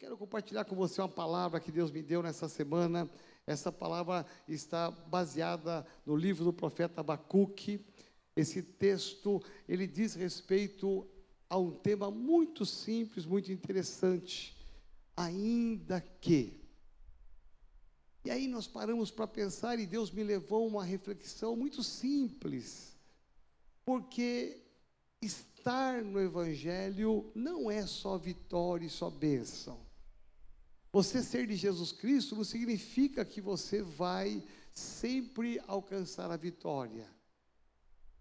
quero compartilhar com você uma palavra que Deus me deu nessa semana. Essa palavra está baseada no livro do profeta Abacuque. Esse texto, ele diz respeito a um tema muito simples, muito interessante. Ainda que. E aí nós paramos para pensar e Deus me levou a uma reflexão muito simples. Porque estar no Evangelho não é só vitória e só bênção. Você ser de Jesus Cristo não significa que você vai sempre alcançar a vitória.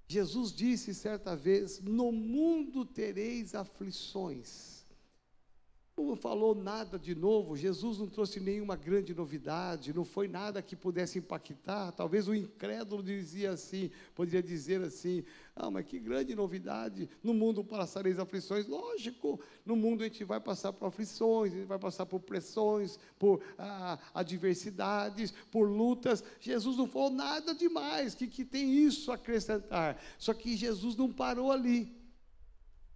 Jesus disse certa vez: No mundo tereis aflições não falou nada de novo, Jesus não trouxe nenhuma grande novidade, não foi nada que pudesse impactar. Talvez o incrédulo dizia assim, poderia dizer assim: ah, mas que grande novidade, no mundo passareis aflições. Lógico, no mundo a gente vai passar por aflições, a gente vai passar por pressões, por ah, adversidades, por lutas. Jesus não falou nada demais, que, que tem isso a acrescentar. Só que Jesus não parou ali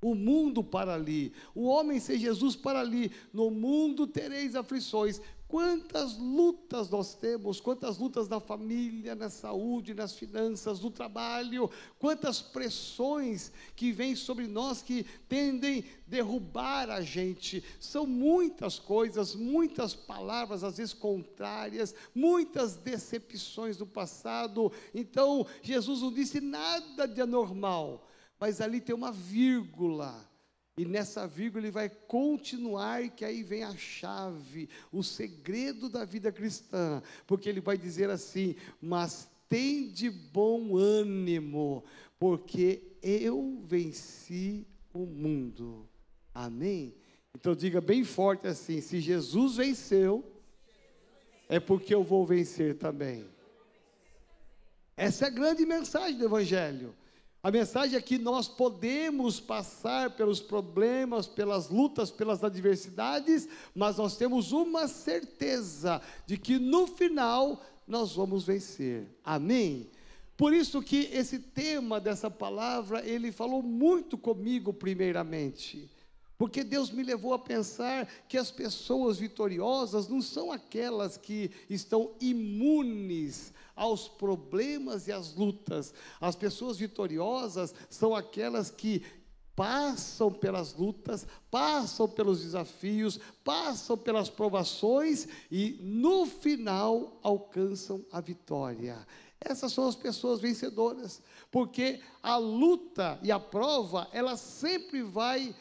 o mundo para ali, o homem ser Jesus para ali. No mundo tereis aflições. Quantas lutas nós temos, quantas lutas na família, na saúde, nas finanças, no trabalho, quantas pressões que vêm sobre nós que tendem a derrubar a gente. São muitas coisas, muitas palavras, às vezes contrárias, muitas decepções do passado. Então, Jesus não disse nada de anormal mas ali tem uma vírgula. E nessa vírgula ele vai continuar, que aí vem a chave, o segredo da vida cristã, porque ele vai dizer assim: Mas tem de bom ânimo, porque eu venci o mundo. Amém? Então diga bem forte assim: se Jesus venceu, é porque eu vou vencer também. Essa é a grande mensagem do Evangelho. A mensagem é que nós podemos passar pelos problemas, pelas lutas, pelas adversidades, mas nós temos uma certeza de que no final nós vamos vencer. Amém? Por isso que esse tema dessa palavra, ele falou muito comigo primeiramente. Porque Deus me levou a pensar que as pessoas vitoriosas não são aquelas que estão imunes aos problemas e às lutas. As pessoas vitoriosas são aquelas que passam pelas lutas, passam pelos desafios, passam pelas provações e no final alcançam a vitória. Essas são as pessoas vencedoras, porque a luta e a prova, ela sempre vai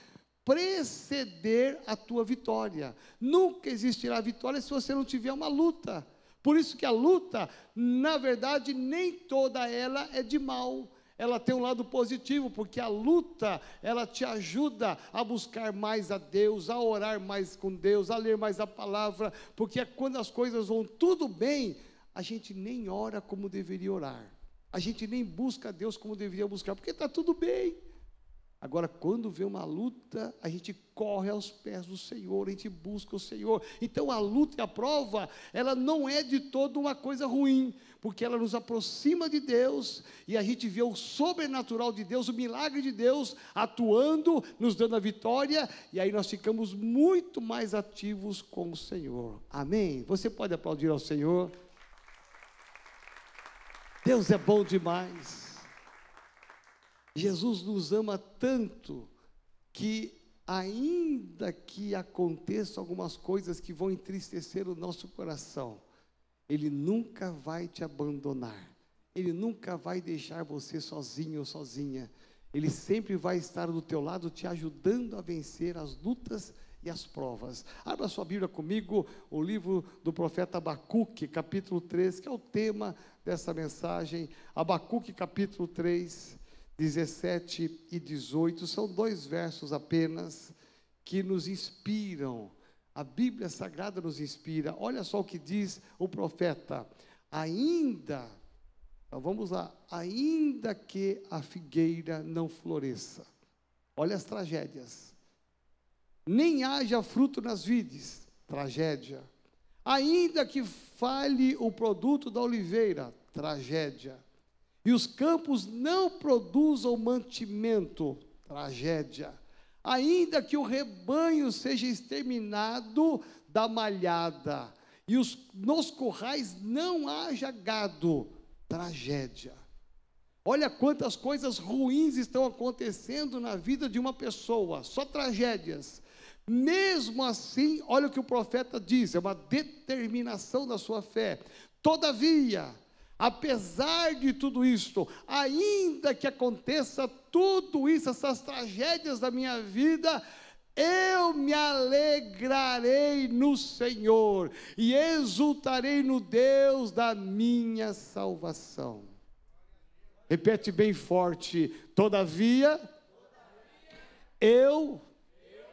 preceder a tua vitória. Nunca existirá vitória se você não tiver uma luta. Por isso que a luta, na verdade, nem toda ela é de mal. Ela tem um lado positivo, porque a luta, ela te ajuda a buscar mais a Deus, a orar mais com Deus, a ler mais a palavra, porque quando as coisas vão tudo bem, a gente nem ora como deveria orar. A gente nem busca a Deus como deveria buscar, porque está tudo bem. Agora, quando vê uma luta, a gente corre aos pés do Senhor, a gente busca o Senhor. Então, a luta e a prova, ela não é de todo uma coisa ruim, porque ela nos aproxima de Deus e a gente vê o sobrenatural de Deus, o milagre de Deus atuando, nos dando a vitória, e aí nós ficamos muito mais ativos com o Senhor. Amém? Você pode aplaudir ao Senhor. Deus é bom demais. Jesus nos ama tanto que, ainda que aconteçam algumas coisas que vão entristecer o nosso coração, Ele nunca vai te abandonar, Ele nunca vai deixar você sozinho ou sozinha. Ele sempre vai estar do teu lado, te ajudando a vencer as lutas e as provas. Abra sua Bíblia comigo, o livro do profeta Abacuque, capítulo 3, que é o tema dessa mensagem. Abacuque, capítulo 3 17 e 18, são dois versos apenas que nos inspiram. A Bíblia Sagrada nos inspira. Olha só o que diz o profeta: ainda, então vamos lá, ainda que a figueira não floresça. Olha as tragédias. Nem haja fruto nas vides, tragédia. Ainda que fale o produto da oliveira, tragédia e os campos não produzam mantimento, tragédia. ainda que o rebanho seja exterminado da malhada, e os, nos currais não haja gado, tragédia. Olha quantas coisas ruins estão acontecendo na vida de uma pessoa, só tragédias. Mesmo assim, olha o que o profeta diz, é uma determinação da sua fé. Todavia, apesar de tudo isto, ainda que aconteça tudo isso, essas tragédias da minha vida, eu me alegrarei no Senhor e exultarei no Deus da minha salvação. Repete bem forte: todavia, eu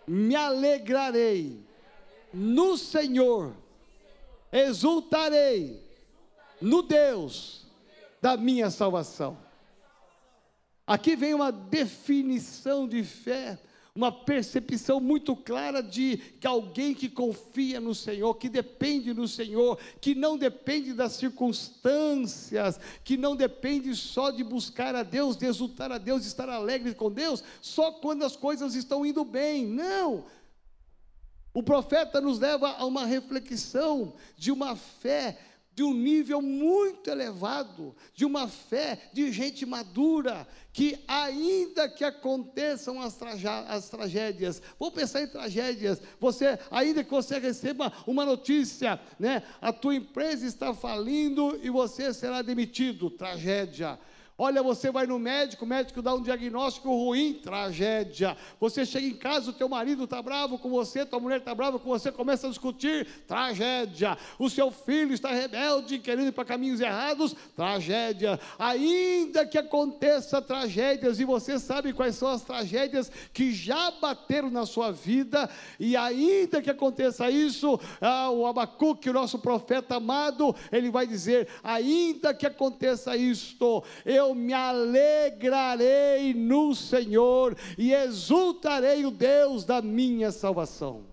me alegrarei no Senhor, exultarei no Deus da minha salvação. Aqui vem uma definição de fé uma percepção muito clara de que alguém que confia no Senhor, que depende no Senhor, que não depende das circunstâncias, que não depende só de buscar a Deus, de exultar a Deus, de estar alegre com Deus, só quando as coisas estão indo bem. Não! O profeta nos leva a uma reflexão de uma fé de um nível muito elevado, de uma fé de gente madura, que ainda que aconteçam as, as tragédias, vou pensar em tragédias, você, ainda que você receba uma notícia, né, a tua empresa está falindo e você será demitido, tragédia. Olha, você vai no médico, o médico dá um diagnóstico ruim, tragédia. Você chega em casa, o teu marido está bravo com você, tua mulher está brava com você, começa a discutir, tragédia. O seu filho está rebelde, querendo ir para caminhos errados, tragédia. Ainda que aconteça tragédias, e você sabe quais são as tragédias que já bateram na sua vida, e ainda que aconteça isso, ah, o Abacuque, o nosso profeta amado, ele vai dizer: ainda que aconteça isto, eu eu me alegrarei no Senhor e exultarei o Deus da minha salvação.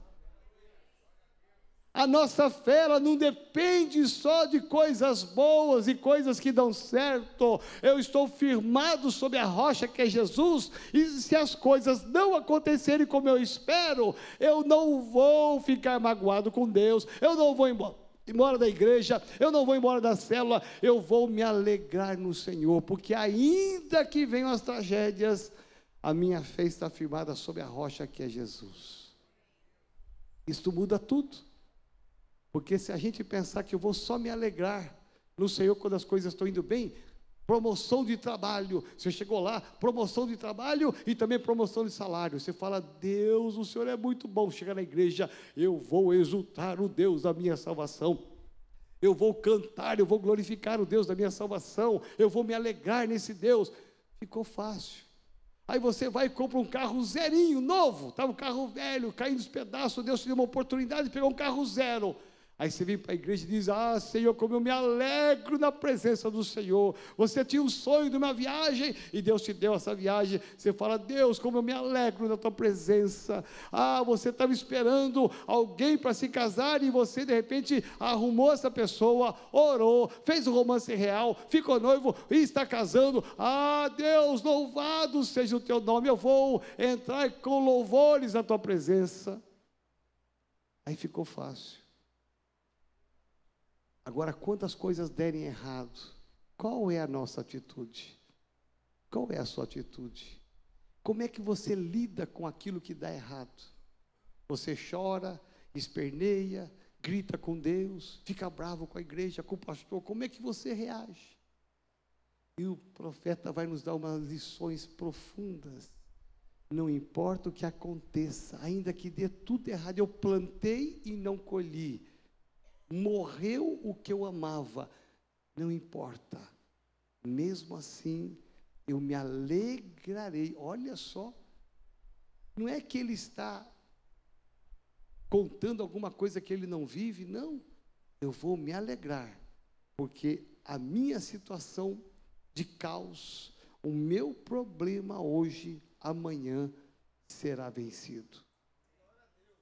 A nossa fé ela não depende só de coisas boas e coisas que dão certo. Eu estou firmado sobre a rocha que é Jesus, e se as coisas não acontecerem como eu espero, eu não vou ficar magoado com Deus, eu não vou embora embora da igreja, eu não vou embora da célula, eu vou me alegrar no Senhor, porque ainda que venham as tragédias, a minha fé está firmada sobre a rocha que é Jesus. Isto muda tudo. Porque se a gente pensar que eu vou só me alegrar no Senhor quando as coisas estão indo bem, promoção de trabalho, você chegou lá, promoção de trabalho e também promoção de salário. Você fala, Deus, o Senhor é muito bom. Chega na igreja, eu vou exultar o Deus da minha salvação. Eu vou cantar, eu vou glorificar o Deus da minha salvação. Eu vou me alegrar nesse Deus. Ficou fácil. Aí você vai e compra um carro zerinho, novo. Estava um carro velho, caindo os pedaços. Deus te deu uma oportunidade de pegar um carro zero. Aí você vem para a igreja e diz: Ah, Senhor, como eu me alegro na presença do Senhor. Você tinha um sonho de uma viagem e Deus te deu essa viagem. Você fala: Deus, como eu me alegro na tua presença. Ah, você estava esperando alguém para se casar e você de repente arrumou essa pessoa, orou, fez o romance real, ficou noivo e está casando. Ah, Deus, louvado seja o teu nome. Eu vou entrar com louvores na tua presença. Aí ficou fácil. Agora, quantas coisas derem errado, qual é a nossa atitude? Qual é a sua atitude? Como é que você lida com aquilo que dá errado? Você chora, esperneia, grita com Deus, fica bravo com a igreja, com o pastor, como é que você reage? E o profeta vai nos dar umas lições profundas. Não importa o que aconteça, ainda que dê tudo errado, eu plantei e não colhi morreu o que eu amava, não importa, mesmo assim eu me alegrarei. Olha só, não é que ele está contando alguma coisa que ele não vive, não, eu vou me alegrar, porque a minha situação de caos, o meu problema hoje, amanhã será vencido.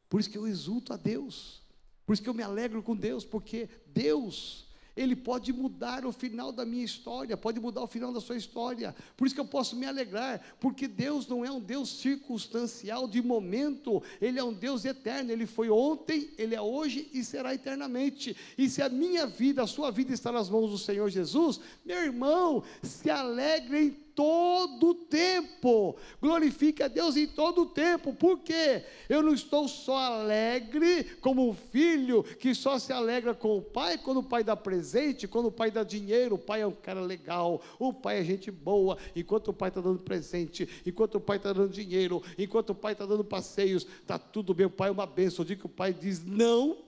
Por isso que eu exulto a Deus. Por isso que eu me alegro com Deus, porque Deus, Ele pode mudar o final da minha história, pode mudar o final da sua história. Por isso que eu posso me alegrar, porque Deus não é um Deus circunstancial de momento, Ele é um Deus eterno. Ele foi ontem, Ele é hoje e será eternamente. E se a minha vida, a sua vida está nas mãos do Senhor Jesus, meu irmão, se alegre em todo tempo. Glorifique a Deus em todo tempo. Por quê? Eu não estou só alegre como um filho que só se alegra com o pai quando o pai dá presente, quando o pai dá dinheiro. O pai é um cara legal, o pai é gente boa. Enquanto o pai está dando presente, enquanto o pai está dando dinheiro, enquanto o pai está dando passeios, está tudo bem. O pai é uma bênção. O dia que o pai diz não.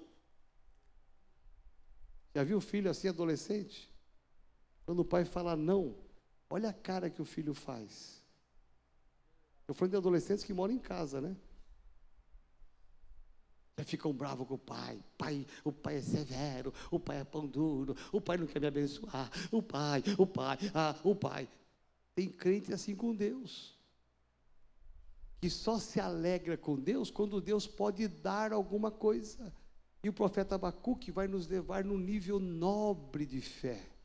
Já viu o filho assim, adolescente? Quando o pai fala não, Olha a cara que o filho faz. Eu falando de adolescentes que moram em casa, né? Já ficam bravos com o pai. pai. O pai é severo, o pai é pão duro, o pai não quer me abençoar, o pai, o pai, ah, o pai. Tem crente assim com Deus. Que só se alegra com Deus quando Deus pode dar alguma coisa. E o profeta Abacuque vai nos levar num nível nobre de fé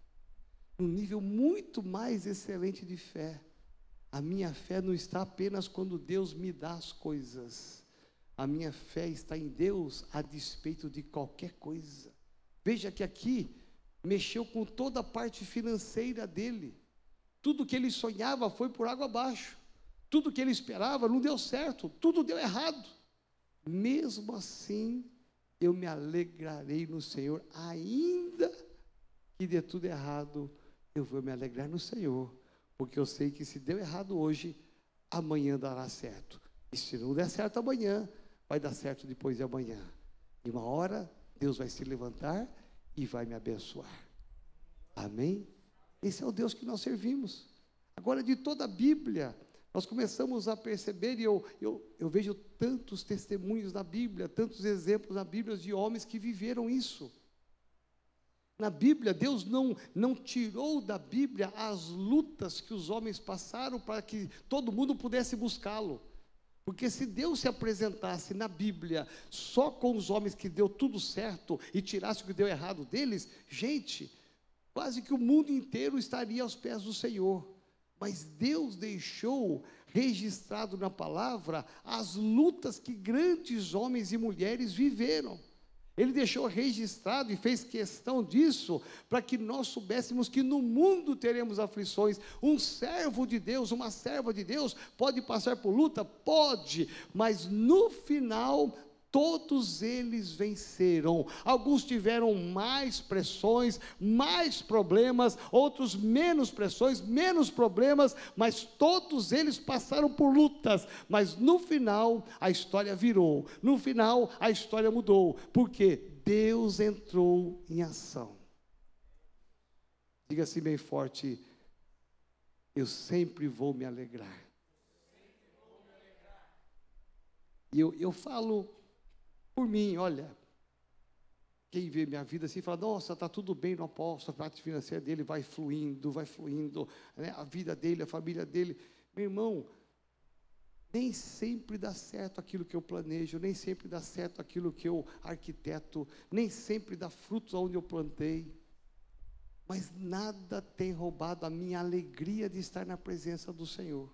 num nível muito mais excelente de fé. A minha fé não está apenas quando Deus me dá as coisas. A minha fé está em Deus a despeito de qualquer coisa. Veja que aqui mexeu com toda a parte financeira dele. Tudo que ele sonhava foi por água abaixo. Tudo que ele esperava não deu certo, tudo deu errado. Mesmo assim, eu me alegrarei no Senhor, ainda que dê tudo errado eu vou me alegrar no Senhor, porque eu sei que se deu errado hoje, amanhã dará certo. E se não der certo amanhã, vai dar certo depois de amanhã. E uma hora, Deus vai se levantar e vai me abençoar. Amém? Esse é o Deus que nós servimos. Agora, de toda a Bíblia, nós começamos a perceber, e eu, eu, eu vejo tantos testemunhos na Bíblia, tantos exemplos na Bíblia de homens que viveram isso. Na Bíblia, Deus não, não tirou da Bíblia as lutas que os homens passaram para que todo mundo pudesse buscá-lo. Porque se Deus se apresentasse na Bíblia só com os homens que deu tudo certo e tirasse o que deu errado deles, gente, quase que o mundo inteiro estaria aos pés do Senhor. Mas Deus deixou registrado na palavra as lutas que grandes homens e mulheres viveram. Ele deixou registrado e fez questão disso para que nós soubéssemos que no mundo teremos aflições. Um servo de Deus, uma serva de Deus, pode passar por luta? Pode, mas no final todos eles venceram. Alguns tiveram mais pressões, mais problemas, outros menos pressões, menos problemas, mas todos eles passaram por lutas. Mas no final a história virou, no final a história mudou, porque Deus entrou em ação. Diga assim bem forte: eu sempre vou me alegrar. E eu, eu falo por mim, olha, quem vê minha vida assim fala, nossa, está tudo bem no apóstolo, a parte financeira dele vai fluindo, vai fluindo, né? a vida dele, a família dele. Meu irmão, nem sempre dá certo aquilo que eu planejo, nem sempre dá certo aquilo que eu arquiteto, nem sempre dá frutos onde eu plantei. Mas nada tem roubado a minha alegria de estar na presença do Senhor.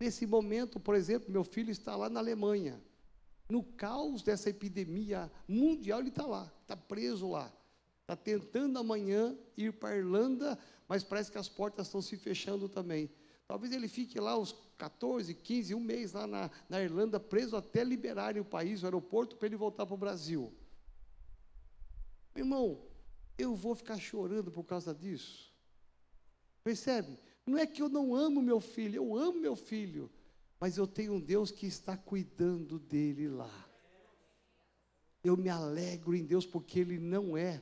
Nesse momento, por exemplo, meu filho está lá na Alemanha no caos dessa epidemia mundial, ele está lá, está preso lá. Está tentando amanhã ir para a Irlanda, mas parece que as portas estão se fechando também. Talvez ele fique lá uns 14, 15, um mês lá na, na Irlanda, preso até liberarem o país, o aeroporto, para ele voltar para o Brasil. Meu irmão, eu vou ficar chorando por causa disso. Percebe? Não é que eu não amo meu filho, eu amo meu filho mas eu tenho um Deus que está cuidando dele lá. Eu me alegro em Deus porque ele não é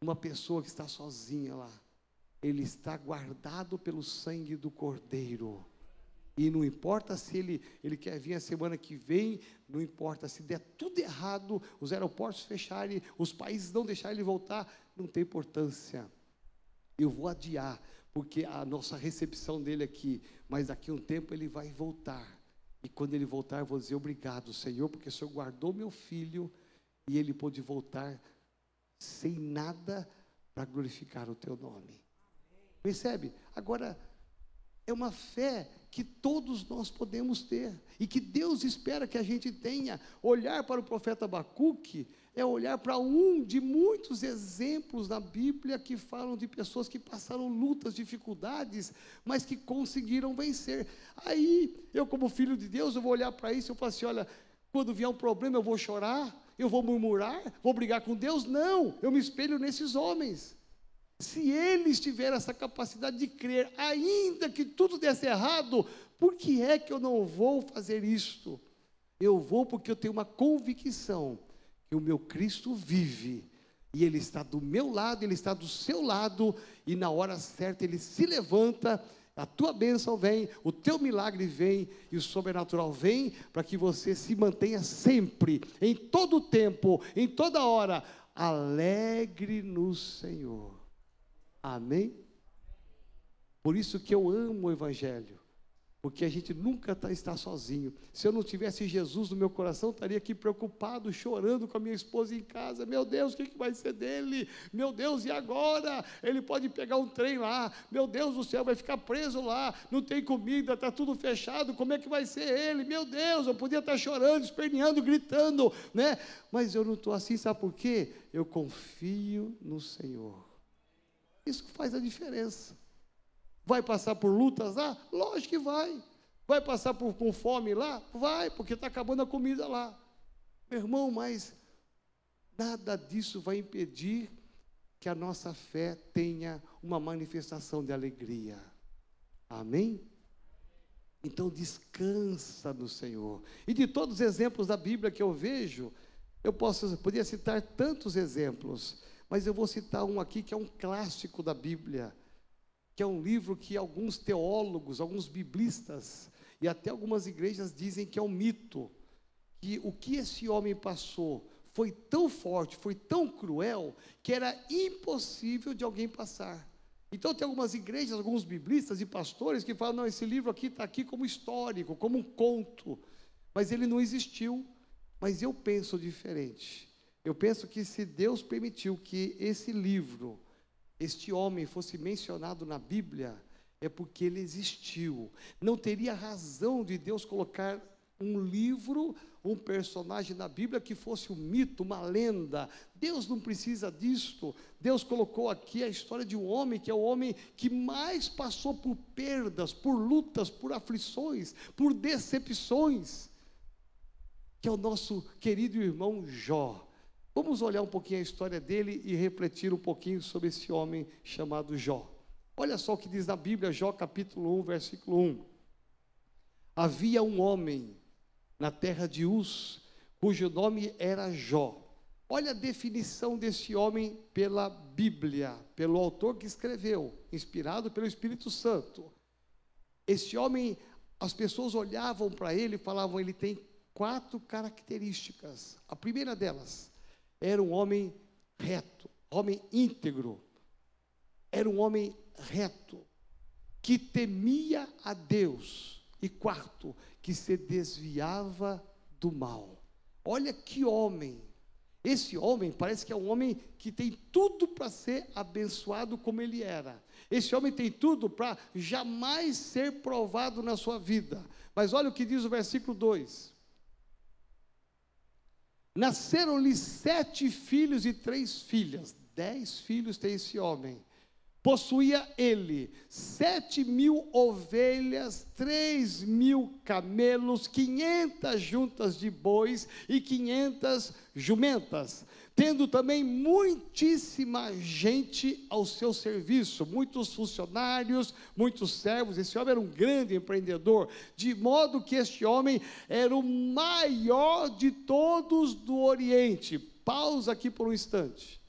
uma pessoa que está sozinha lá. Ele está guardado pelo sangue do Cordeiro. E não importa se ele, ele quer vir a semana que vem, não importa se der tudo errado, os aeroportos fecharem, os países não deixarem ele voltar, não tem importância. Eu vou adiar, porque a nossa recepção dele aqui, mas daqui a um tempo ele vai voltar. E quando ele voltar, eu vou dizer obrigado, Senhor, porque o Senhor guardou meu filho e ele pôde voltar sem nada para glorificar o teu nome. Percebe? Agora, é uma fé que todos nós podemos ter e que Deus espera que a gente tenha. Olhar para o profeta Abacuque é olhar para um de muitos exemplos na Bíblia que falam de pessoas que passaram lutas, dificuldades, mas que conseguiram vencer. Aí, eu como filho de Deus, eu vou olhar para isso e eu falo assim, olha, quando vier um problema eu vou chorar, eu vou murmurar, vou brigar com Deus? Não, eu me espelho nesses homens. Se eles tiverem essa capacidade de crer, ainda que tudo desse errado, por que é que eu não vou fazer isto? Eu vou porque eu tenho uma convicção que o meu Cristo vive, e Ele está do meu lado, Ele está do seu lado, e na hora certa Ele se levanta, a tua bênção vem, o teu milagre vem, e o sobrenatural vem, para que você se mantenha sempre, em todo o tempo, em toda hora, alegre no Senhor. Amém? Por isso que eu amo o Evangelho. Porque a gente nunca tá, está sozinho. Se eu não tivesse Jesus no meu coração, estaria aqui preocupado, chorando com a minha esposa em casa. Meu Deus, o que, que vai ser dele? Meu Deus, e agora? Ele pode pegar um trem lá. Meu Deus do céu, vai ficar preso lá. Não tem comida, está tudo fechado. Como é que vai ser ele? Meu Deus, eu podia estar chorando, esperneando, gritando, né? Mas eu não estou assim, sabe por quê? Eu confio no Senhor. Isso faz a diferença. Vai passar por lutas lá? Lógico que vai. Vai passar por, com fome lá? Vai, porque está acabando a comida lá. Meu irmão, mas nada disso vai impedir que a nossa fé tenha uma manifestação de alegria. Amém? Então descansa no Senhor. E de todos os exemplos da Bíblia que eu vejo, eu posso poderia citar tantos exemplos, mas eu vou citar um aqui que é um clássico da Bíblia que é um livro que alguns teólogos, alguns biblistas e até algumas igrejas dizem que é um mito, que o que esse homem passou foi tão forte, foi tão cruel, que era impossível de alguém passar. Então tem algumas igrejas, alguns biblistas e pastores que falam, não, esse livro aqui está aqui como histórico, como um conto, mas ele não existiu. Mas eu penso diferente. Eu penso que se Deus permitiu que esse livro este homem fosse mencionado na Bíblia, é porque ele existiu. Não teria razão de Deus colocar um livro, um personagem na Bíblia que fosse um mito, uma lenda. Deus não precisa disto. Deus colocou aqui a história de um homem que é o homem que mais passou por perdas, por lutas, por aflições, por decepções, que é o nosso querido irmão Jó. Vamos olhar um pouquinho a história dele e refletir um pouquinho sobre esse homem chamado Jó. Olha só o que diz na Bíblia, Jó capítulo 1, versículo 1. Havia um homem na terra de Uz, cujo nome era Jó. Olha a definição desse homem pela Bíblia, pelo autor que escreveu, inspirado pelo Espírito Santo. Esse homem, as pessoas olhavam para ele e falavam: ele tem quatro características. A primeira delas, era um homem reto, homem íntegro. Era um homem reto, que temia a Deus. E quarto, que se desviava do mal. Olha que homem. Esse homem parece que é um homem que tem tudo para ser abençoado como ele era. Esse homem tem tudo para jamais ser provado na sua vida. Mas olha o que diz o versículo 2: Nasceram-lhe sete filhos e três filhas. Dez filhos tem esse homem. Possuía ele sete mil ovelhas, três mil camelos, quinhentas juntas de bois e quinhentas jumentas tendo também muitíssima gente ao seu serviço, muitos funcionários, muitos servos. Esse homem era um grande empreendedor, de modo que este homem era o maior de todos do Oriente. Pausa aqui por um instante.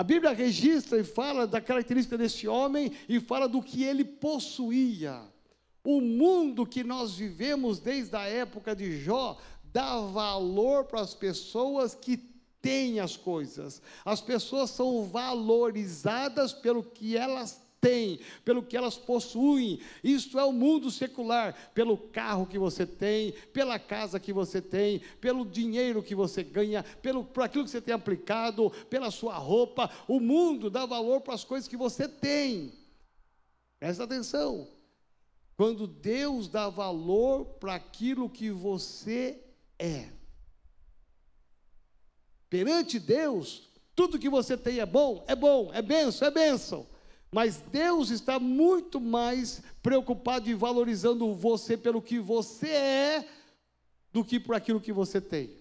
A Bíblia registra e fala da característica desse homem e fala do que ele possuía. O mundo que nós vivemos desde a época de Jó dá valor para as pessoas que têm as coisas. As pessoas são valorizadas pelo que elas têm, pelo que elas possuem. Isto é o mundo secular, pelo carro que você tem, pela casa que você tem, pelo dinheiro que você ganha, pelo por aquilo que você tem aplicado, pela sua roupa. O mundo dá valor para as coisas que você tem. Presta atenção. Quando Deus dá valor para aquilo que você é. Perante Deus, tudo que você tem é bom, é bom, é benção, é benção. Mas Deus está muito mais preocupado e valorizando você pelo que você é do que por aquilo que você tem.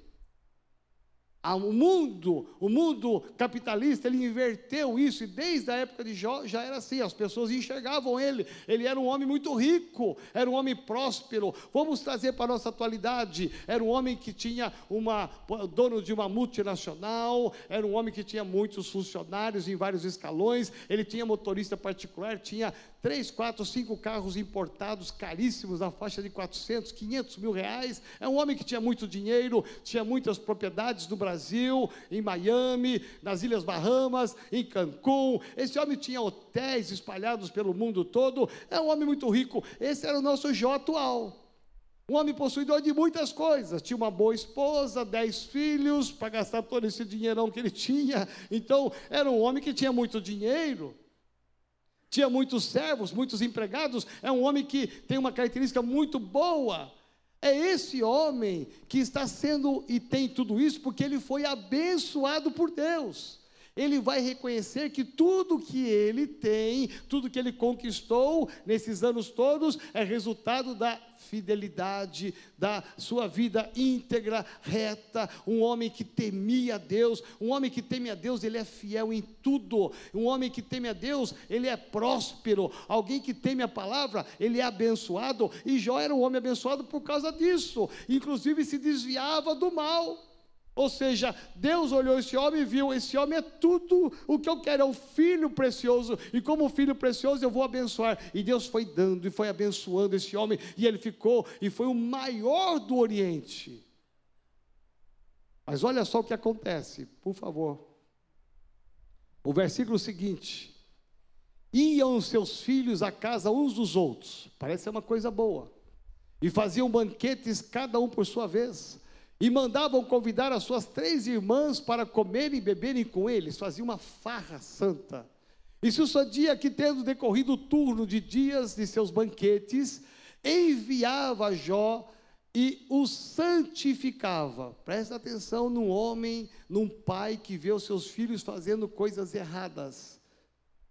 O mundo, o mundo capitalista, ele inverteu isso, e desde a época de Jó já era assim, as pessoas enxergavam ele, ele era um homem muito rico, era um homem próspero. Vamos trazer para a nossa atualidade, era um homem que tinha uma, dono de uma multinacional, era um homem que tinha muitos funcionários em vários escalões, ele tinha motorista particular, tinha três, quatro, cinco carros importados caríssimos, na faixa de 400, 500 mil reais. É um homem que tinha muito dinheiro, tinha muitas propriedades no Brasil, em Miami, nas Ilhas Bahamas, em Cancún. Esse homem tinha hotéis espalhados pelo mundo todo. É um homem muito rico. Esse era o nosso Jó atual. Um homem possuidor de muitas coisas, tinha uma boa esposa, dez filhos, para gastar todo esse dinheirão que ele tinha. Então, era um homem que tinha muito dinheiro tinha muitos servos, muitos empregados, é um homem que tem uma característica muito boa. É esse homem que está sendo e tem tudo isso porque ele foi abençoado por Deus. Ele vai reconhecer que tudo que ele tem, tudo que ele conquistou nesses anos todos, é resultado da fidelidade, da sua vida íntegra, reta, um homem que temia a Deus, um homem que teme a Deus, ele é fiel em tudo, um homem que teme a Deus, ele é próspero, alguém que teme a palavra, ele é abençoado, e Jó era um homem abençoado por causa disso, inclusive se desviava do mal. Ou seja, Deus olhou esse homem e viu: esse homem é tudo o que eu quero, é um filho precioso, e como filho precioso eu vou abençoar. E Deus foi dando e foi abençoando esse homem, e ele ficou e foi o maior do Oriente. Mas olha só o que acontece, por favor. O versículo seguinte: Iam seus filhos à casa uns dos outros, parece ser uma coisa boa, e faziam banquetes, cada um por sua vez e mandavam convidar as suas três irmãs para comerem e beberem com eles, faziam uma farra santa. E sucedia que, tendo decorrido o turno de dias de seus banquetes, enviava Jó e o santificava. Presta atenção num homem, num pai que vê os seus filhos fazendo coisas erradas.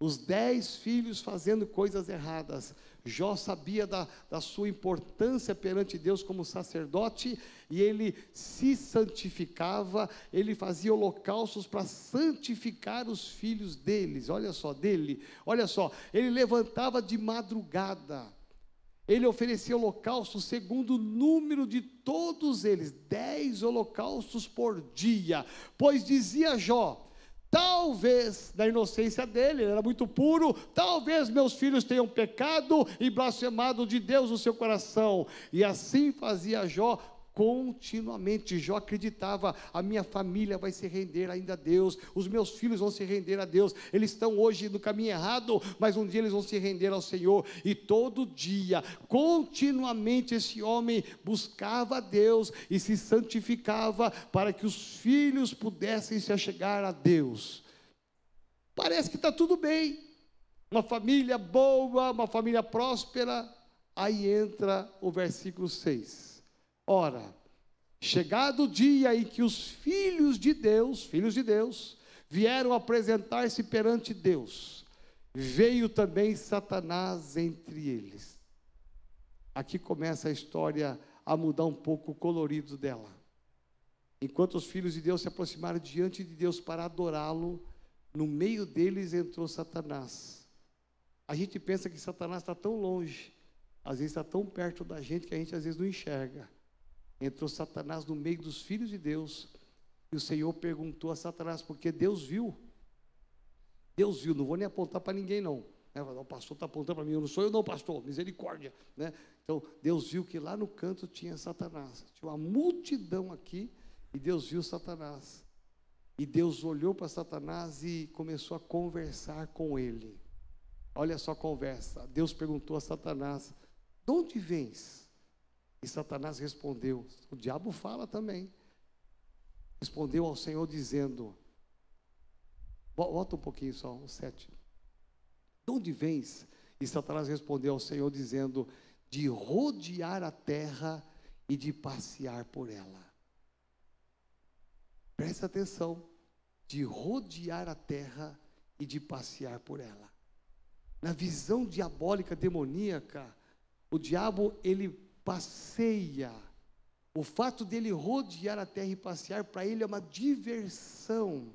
Os dez filhos fazendo coisas erradas. Jó sabia da, da sua importância perante Deus como sacerdote e ele se santificava, ele fazia holocaustos para santificar os filhos deles, olha só, dele, olha só, ele levantava de madrugada, ele oferecia holocaustos segundo o número de todos eles, dez holocaustos por dia, pois dizia Jó, Talvez, na inocência dele, ele era muito puro, talvez meus filhos tenham pecado e blasfemado de Deus no seu coração. E assim fazia Jó continuamente. Jó acreditava: a minha família vai se render ainda a Deus, os meus filhos vão se render a Deus. Eles estão hoje no caminho errado, mas um dia eles vão se render ao Senhor. E todo dia, continuamente, esse homem buscava a Deus e se santificava para que os filhos pudessem se achegar a Deus. Parece que está tudo bem, uma família boa, uma família próspera. Aí entra o versículo 6. Ora, chegado o dia em que os filhos de Deus, filhos de Deus, vieram apresentar-se perante Deus, veio também Satanás entre eles. Aqui começa a história a mudar um pouco o colorido dela. Enquanto os filhos de Deus se aproximaram diante de Deus para adorá-lo, no meio deles entrou Satanás. A gente pensa que Satanás está tão longe, às vezes está tão perto da gente que a gente às vezes não enxerga entrou Satanás no meio dos filhos de Deus. E o Senhor perguntou a Satanás, porque Deus viu. Deus viu, não vou nem apontar para ninguém, não. É, o pastor está apontando para mim, eu não sou eu, não, pastor, misericórdia. Né? Então, Deus viu que lá no canto tinha Satanás. Tinha uma multidão aqui, e Deus viu Satanás. E Deus olhou para Satanás e começou a conversar com ele. Olha só a conversa. Deus perguntou a Satanás: De onde vens? E Satanás respondeu: O diabo fala também. Respondeu ao Senhor dizendo: Volta um pouquinho só, o sete. De onde vens? E Satanás respondeu ao Senhor dizendo: De rodear a terra e de passear por ela. Presta atenção, de rodear a terra e de passear por ela. Na visão diabólica demoníaca, o diabo ele passeia. O fato dele rodear a terra e passear para ele é uma diversão.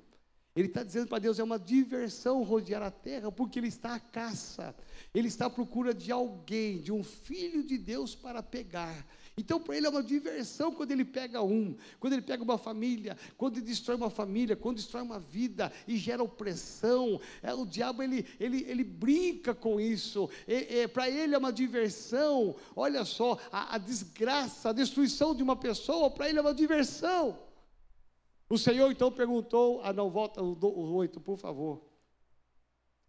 Ele está dizendo para Deus: é uma diversão rodear a terra, porque ele está à caça, ele está à procura de alguém, de um filho de Deus para pegar. Então, para ele é uma diversão quando ele pega um, quando ele pega uma família, quando ele destrói uma família, quando destrói uma vida e gera opressão. É, o diabo ele, ele, ele brinca com isso. É, é, para ele é uma diversão. Olha só, a, a desgraça, a destruição de uma pessoa, para ele é uma diversão. O Senhor então perguntou, ah não, volta o oito, por favor.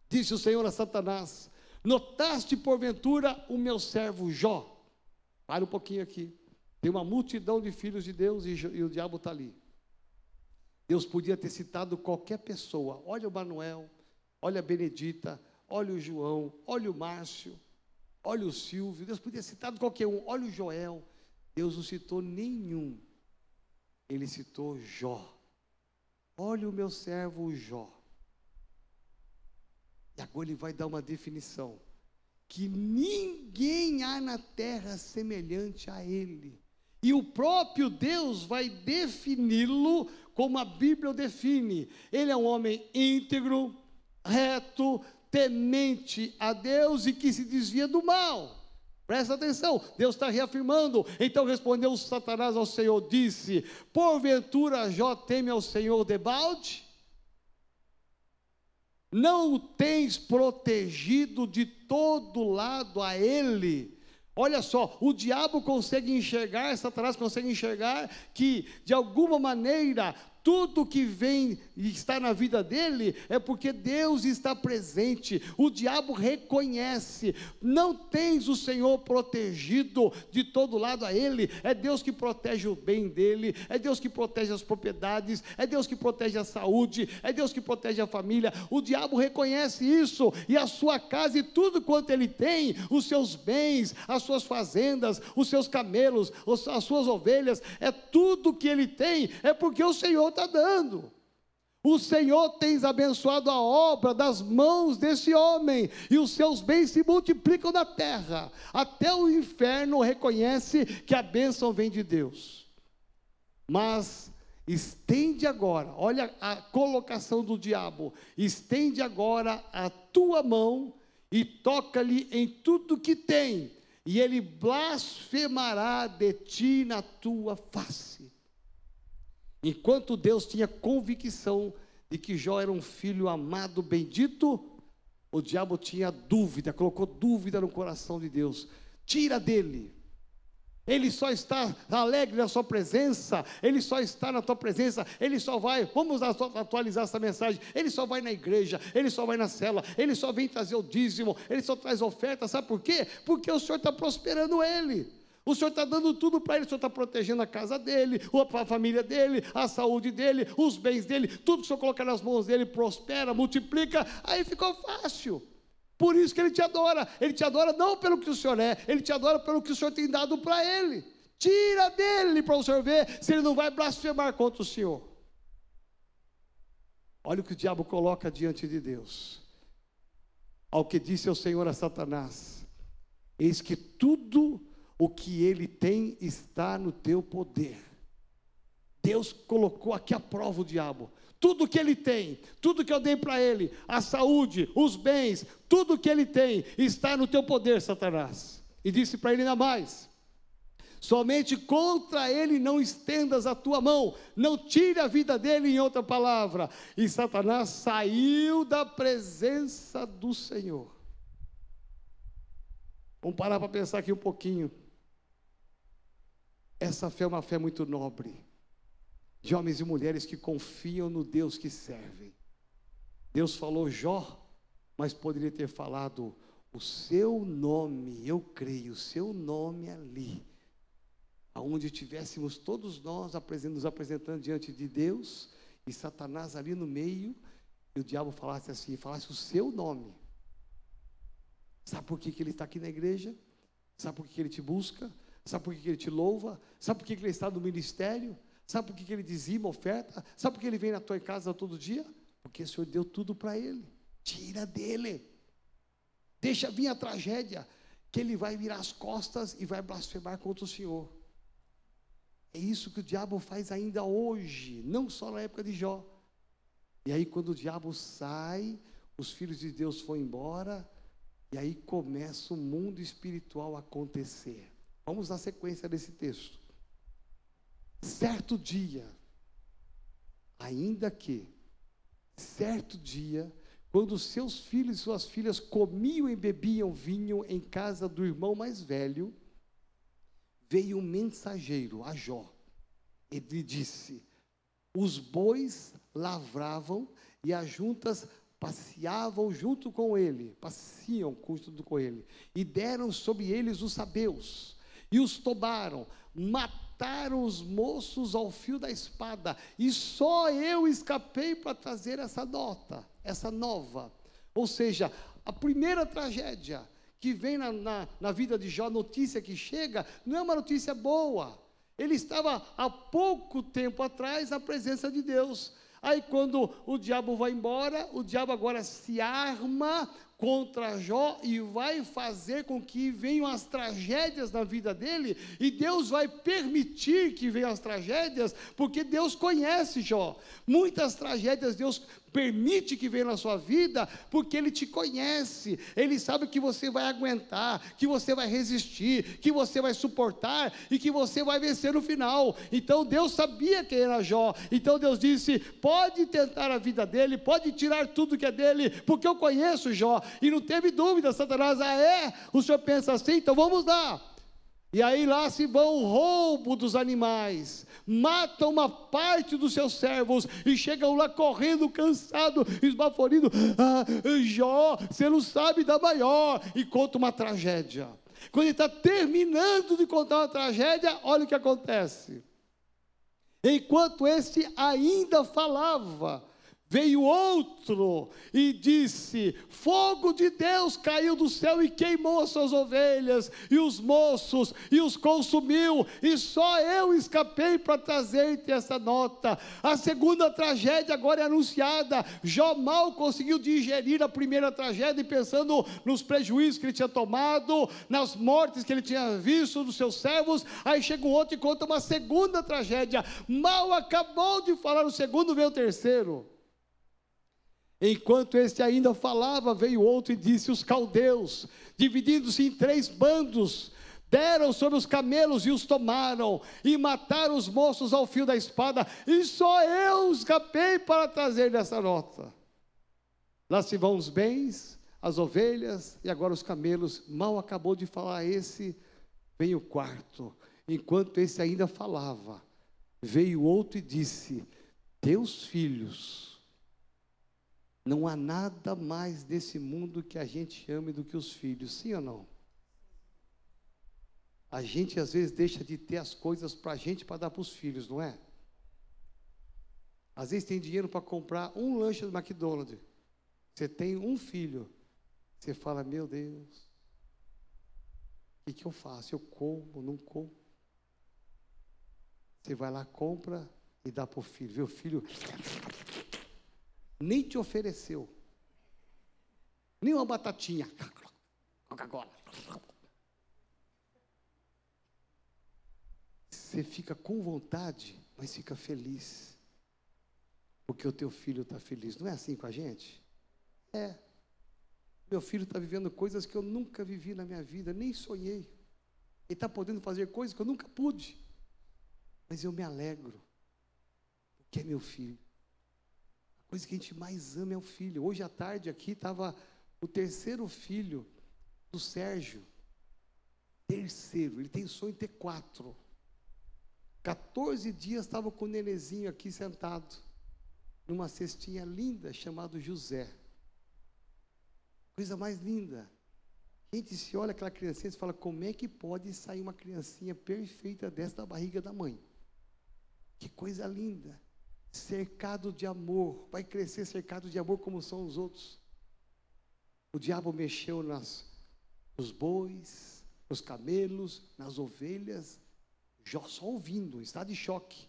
Disse o Senhor a Satanás: Notaste porventura o meu servo Jó? Para um pouquinho aqui. Tem uma multidão de filhos de Deus e, e o diabo está ali. Deus podia ter citado qualquer pessoa. Olha o Manuel, olha a Benedita, olha o João, olha o Márcio, olha o Silvio. Deus podia ter citado qualquer um. Olha o Joel. Deus não citou nenhum. Ele citou Jó. Olha o meu servo Jó. E agora ele vai dar uma definição. Que ninguém há na terra semelhante a ele. E o próprio Deus vai defini-lo como a Bíblia o define. Ele é um homem íntegro, reto, temente a Deus e que se desvia do mal. Presta atenção, Deus está reafirmando. Então respondeu Satanás ao Senhor, disse: Porventura Jó teme ao Senhor debalde? Não o tens protegido de todo lado a ele? Olha só, o diabo consegue enxergar, Satanás consegue enxergar que, de alguma maneira, tudo que vem e está na vida dele é porque Deus está presente. O diabo reconhece. Não tens o Senhor protegido de todo lado a ele. É Deus que protege o bem dele, é Deus que protege as propriedades, é Deus que protege a saúde, é Deus que protege a família. O diabo reconhece isso e a sua casa e tudo quanto ele tem, os seus bens, as suas fazendas, os seus camelos, as suas ovelhas, é tudo que ele tem, é porque o Senhor está dando. O Senhor tens abençoado a obra das mãos desse homem, e os seus bens se multiplicam na terra. Até o inferno reconhece que a bênção vem de Deus. Mas estende agora, olha a colocação do diabo: estende agora a tua mão e toca-lhe em tudo que tem, e ele blasfemará de ti na tua face. Enquanto Deus tinha convicção de que Jó era um filho amado, bendito, o diabo tinha dúvida, colocou dúvida no coração de Deus. Tira dele. Ele só está alegre na sua presença, ele só está na tua presença, ele só vai, vamos atualizar essa mensagem, ele só vai na igreja, ele só vai na cela, ele só vem trazer o dízimo, ele só traz oferta, sabe por quê? Porque o Senhor está prosperando ele. O Senhor está dando tudo para ele, o Senhor está protegendo a casa dele, a família dele, a saúde dele, os bens dele, tudo que o Senhor colocar nas mãos dele prospera, multiplica, aí ficou fácil. Por isso que ele te adora. Ele te adora não pelo que o Senhor é, ele te adora pelo que o Senhor tem dado para ele. Tira dele para o Senhor ver se ele não vai blasfemar contra o Senhor. Olha o que o diabo coloca diante de Deus. Ao que disse o Senhor a Satanás: Eis que tudo o que ele tem está no teu poder. Deus colocou aqui a prova o diabo. Tudo que ele tem, tudo que eu dei para ele, a saúde, os bens, tudo que ele tem está no teu poder, Satanás. E disse para ele ainda mais: Somente contra ele não estendas a tua mão, não tire a vida dele, em outra palavra. E Satanás saiu da presença do Senhor. Vamos parar para pensar aqui um pouquinho. Essa fé é uma fé muito nobre, de homens e mulheres que confiam no Deus que servem. Deus falou: Jó, mas poderia ter falado: o seu nome, eu creio, o seu nome ali, aonde tivéssemos todos nós nos apresentando diante de Deus e Satanás ali no meio, e o diabo falasse assim, falasse o seu nome. Sabe por que, que ele está aqui na igreja? Sabe por que, que ele te busca? Sabe por que, ele te louva? Sabe por que, ele está no ministério? Sabe por que ele dizima, oferta? Sabe por que ele vem na tua casa todo dia? Porque o Senhor deu tudo para ele. Tira dele. Deixa vir a tragédia, que ele vai virar as costas e vai blasfemar contra o Senhor. É isso que o diabo faz ainda hoje, não só na época de Jó. E aí, quando o diabo sai, os filhos de Deus foram embora, e aí começa o mundo espiritual a acontecer. Vamos na sequência desse texto. Certo dia, ainda que, certo dia, quando seus filhos e suas filhas comiam e bebiam vinho em casa do irmão mais velho, veio um mensageiro a Jó. Ele disse: Os bois lavravam e as juntas passeavam junto com ele, passeam junto com ele, e deram sobre eles os sabeus, e os tomaram, mataram os moços ao fio da espada, e só eu escapei para trazer essa nota, essa nova. Ou seja, a primeira tragédia que vem na, na, na vida de Jó, notícia que chega, não é uma notícia boa. Ele estava há pouco tempo atrás na presença de Deus. Aí, quando o diabo vai embora, o diabo agora se arma contra Jó e vai fazer com que venham as tragédias na vida dele, e Deus vai permitir que venham as tragédias, porque Deus conhece Jó. Muitas tragédias Deus permite que venha na sua vida, porque Ele te conhece, Ele sabe que você vai aguentar, que você vai resistir, que você vai suportar e que você vai vencer no final. Então Deus sabia quem era Jó, então Deus disse: pode tentar a vida dele, pode tirar tudo que é dele, porque eu conheço Jó, e não teve dúvida, Satanás, ah é? O senhor pensa assim, então vamos lá. E aí lá se vão o roubo dos animais, matam uma parte dos seus servos e chegam lá correndo, cansado, esbaforido. Ah, Jó, você não sabe da maior, e conta uma tragédia. Quando ele está terminando de contar uma tragédia, olha o que acontece. Enquanto este ainda falava, Veio outro e disse: Fogo de Deus caiu do céu e queimou as suas ovelhas e os moços e os consumiu, e só eu escapei para trazer-te essa nota. A segunda tragédia agora é anunciada. Jó mal conseguiu digerir a primeira tragédia, e pensando nos prejuízos que ele tinha tomado, nas mortes que ele tinha visto dos seus servos. Aí chega um outro e conta uma segunda tragédia. Mal acabou de falar o segundo, veio o terceiro. Enquanto este ainda falava, veio outro e disse: Os caldeus, dividindo-se em três bandos, deram sobre os camelos e os tomaram, e mataram os moços ao fio da espada, e só eu escapei para trazer essa nota. Lá se vão os bens, as ovelhas e agora os camelos. Mal acabou de falar esse, vem o quarto. Enquanto esse ainda falava, veio outro e disse: Teus filhos não há nada mais nesse mundo que a gente ame do que os filhos, sim ou não? A gente às vezes deixa de ter as coisas para a gente para dar para os filhos, não é? Às vezes tem dinheiro para comprar um lanche do McDonald's. Você tem um filho. Você fala, meu Deus, o que, que eu faço? Eu como, não como? Você vai lá, compra e dá para o filho. Vê o filho nem te ofereceu. Nem uma batatinha. Coca-Cola. Você fica com vontade, mas fica feliz. Porque o teu filho está feliz. Não é assim com a gente? É. Meu filho está vivendo coisas que eu nunca vivi na minha vida, nem sonhei. Ele está podendo fazer coisas que eu nunca pude. Mas eu me alegro, porque é meu filho coisa que a gente mais ama é o filho. Hoje à tarde aqui estava o terceiro filho do Sérgio. Terceiro, ele tem sonho de ter quatro. 14 dias estava com o nenezinho aqui sentado, numa cestinha linda chamado José. Coisa mais linda. Gente, se olha aquela criancinha e fala, como é que pode sair uma criancinha perfeita dessa barriga da mãe? Que coisa linda. Cercado de amor. Vai crescer cercado de amor como são os outros. O diabo mexeu nas, nos bois, nos camelos, nas ovelhas. Só ouvindo, está de choque.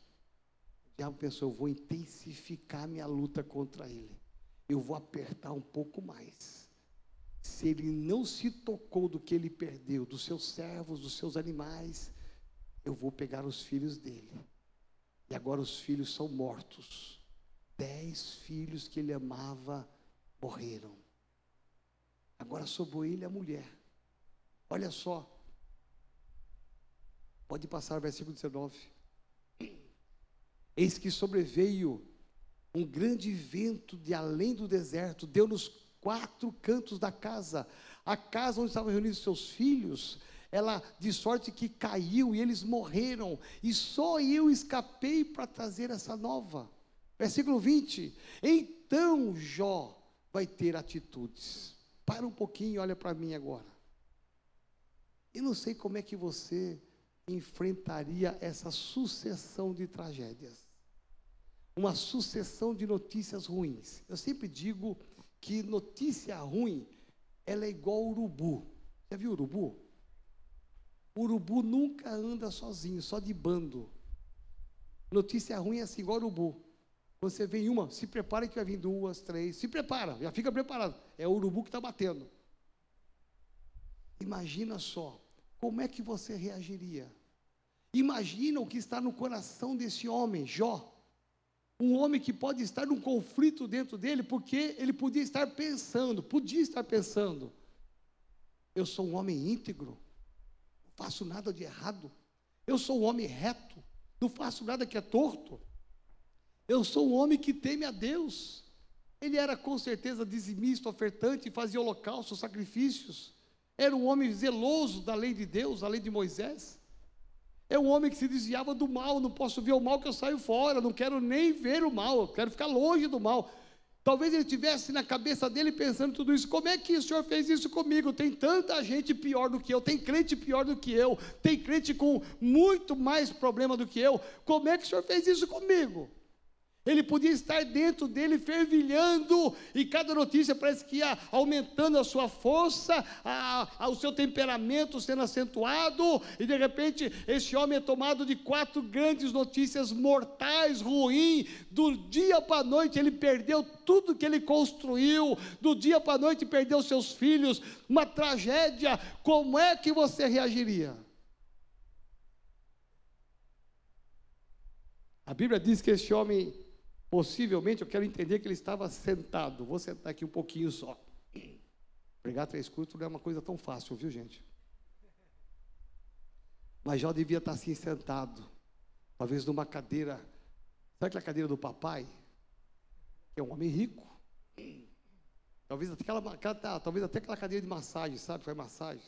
O diabo pensou: eu vou intensificar minha luta contra ele. Eu vou apertar um pouco mais. Se ele não se tocou do que ele perdeu, dos seus servos, dos seus animais, eu vou pegar os filhos dele. E agora os filhos são mortos. Dez filhos que ele amava morreram. Agora sobrou ele a mulher. Olha só. Pode passar versículo 19. Eis que sobreveio um grande vento de além do deserto, deu nos quatro cantos da casa. A casa onde estavam reunidos seus filhos, ela de sorte que caiu e eles morreram, e só eu escapei para trazer essa nova. Versículo 20: Então Jó vai ter atitudes. Para um pouquinho olha para mim agora. Eu não sei como é que você enfrentaria essa sucessão de tragédias. Uma sucessão de notícias ruins. Eu sempre digo que notícia ruim, ela é igual urubu. Já viu urubu? Urubu nunca anda sozinho, só de bando. Notícia ruim é assim, igual urubu. Você vem uma, se prepara que vai vir duas, três, se prepara, já fica preparado. É o urubu que está batendo. Imagina só, como é que você reagiria? Imagina o que está no coração desse homem, Jó. Um homem que pode estar num conflito dentro dele, porque ele podia estar pensando, podia estar pensando, eu sou um homem íntegro, faço nada de errado, eu sou um homem reto, não faço nada que é torto. Eu sou um homem que teme a Deus. Ele era com certeza dizimista, ofertante, fazia holocaustos, sacrifícios. Era um homem zeloso da lei de Deus, a lei de Moisés. É um homem que se desviava do mal. Não posso ver o mal que eu saio fora. Não quero nem ver o mal. Quero ficar longe do mal. Talvez ele tivesse na cabeça dele pensando tudo isso. Como é que o senhor fez isso comigo? Tem tanta gente pior do que eu, tem crente pior do que eu, tem crente com muito mais problema do que eu. Como é que o senhor fez isso comigo? Ele podia estar dentro dele fervilhando, e cada notícia parece que ia aumentando a sua força, a, a, o seu temperamento sendo acentuado, e de repente esse homem é tomado de quatro grandes notícias mortais, ruins, do dia para a noite ele perdeu tudo que ele construiu, do dia para a noite perdeu seus filhos, uma tragédia. Como é que você reagiria? A Bíblia diz que esse homem Possivelmente, eu quero entender que ele estava sentado. Vou sentar aqui um pouquinho só. Pregar três cultos não é uma coisa tão fácil, viu, gente? Mas já devia estar assim sentado. Talvez numa cadeira. Sabe aquela cadeira do papai? Que é um homem rico. Talvez até aquela, talvez até aquela cadeira de massagem, sabe? Foi massagem.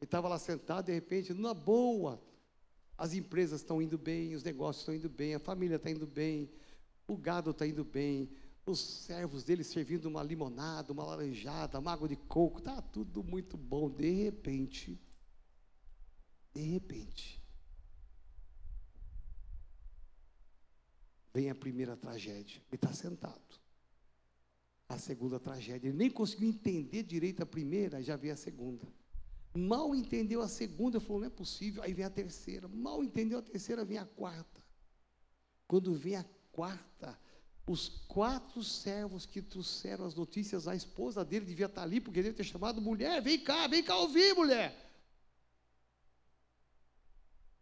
Ele estava lá sentado, de repente, numa boa, as empresas estão indo bem, os negócios estão indo bem, a família está indo bem, o gado está indo bem, os servos dele servindo uma limonada, uma laranjada, uma água de coco, está tudo muito bom. De repente, de repente, vem a primeira tragédia. Ele está sentado. A segunda tragédia. Ele nem conseguiu entender direito a primeira, já veio a segunda. Mal entendeu a segunda, falou: não é possível. Aí vem a terceira. Mal entendeu a terceira, vem a quarta. Quando vem a quarta, os quatro servos que trouxeram as notícias, a esposa dele devia estar ali, porque ele deve ter chamado mulher: vem cá, vem cá ouvir, mulher.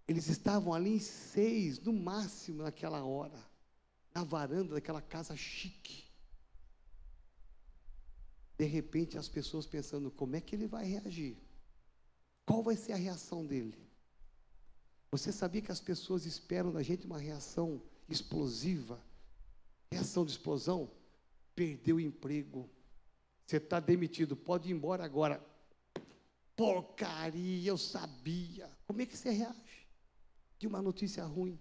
Eles estavam ali em seis, no máximo, naquela hora, na varanda daquela casa chique. De repente, as pessoas pensando: como é que ele vai reagir? Qual vai ser a reação dele? Você sabia que as pessoas esperam da gente uma reação explosiva? Reação de explosão? Perdeu o emprego. Você está demitido, pode ir embora agora. Porcaria, eu sabia. Como é que você reage? De uma notícia ruim.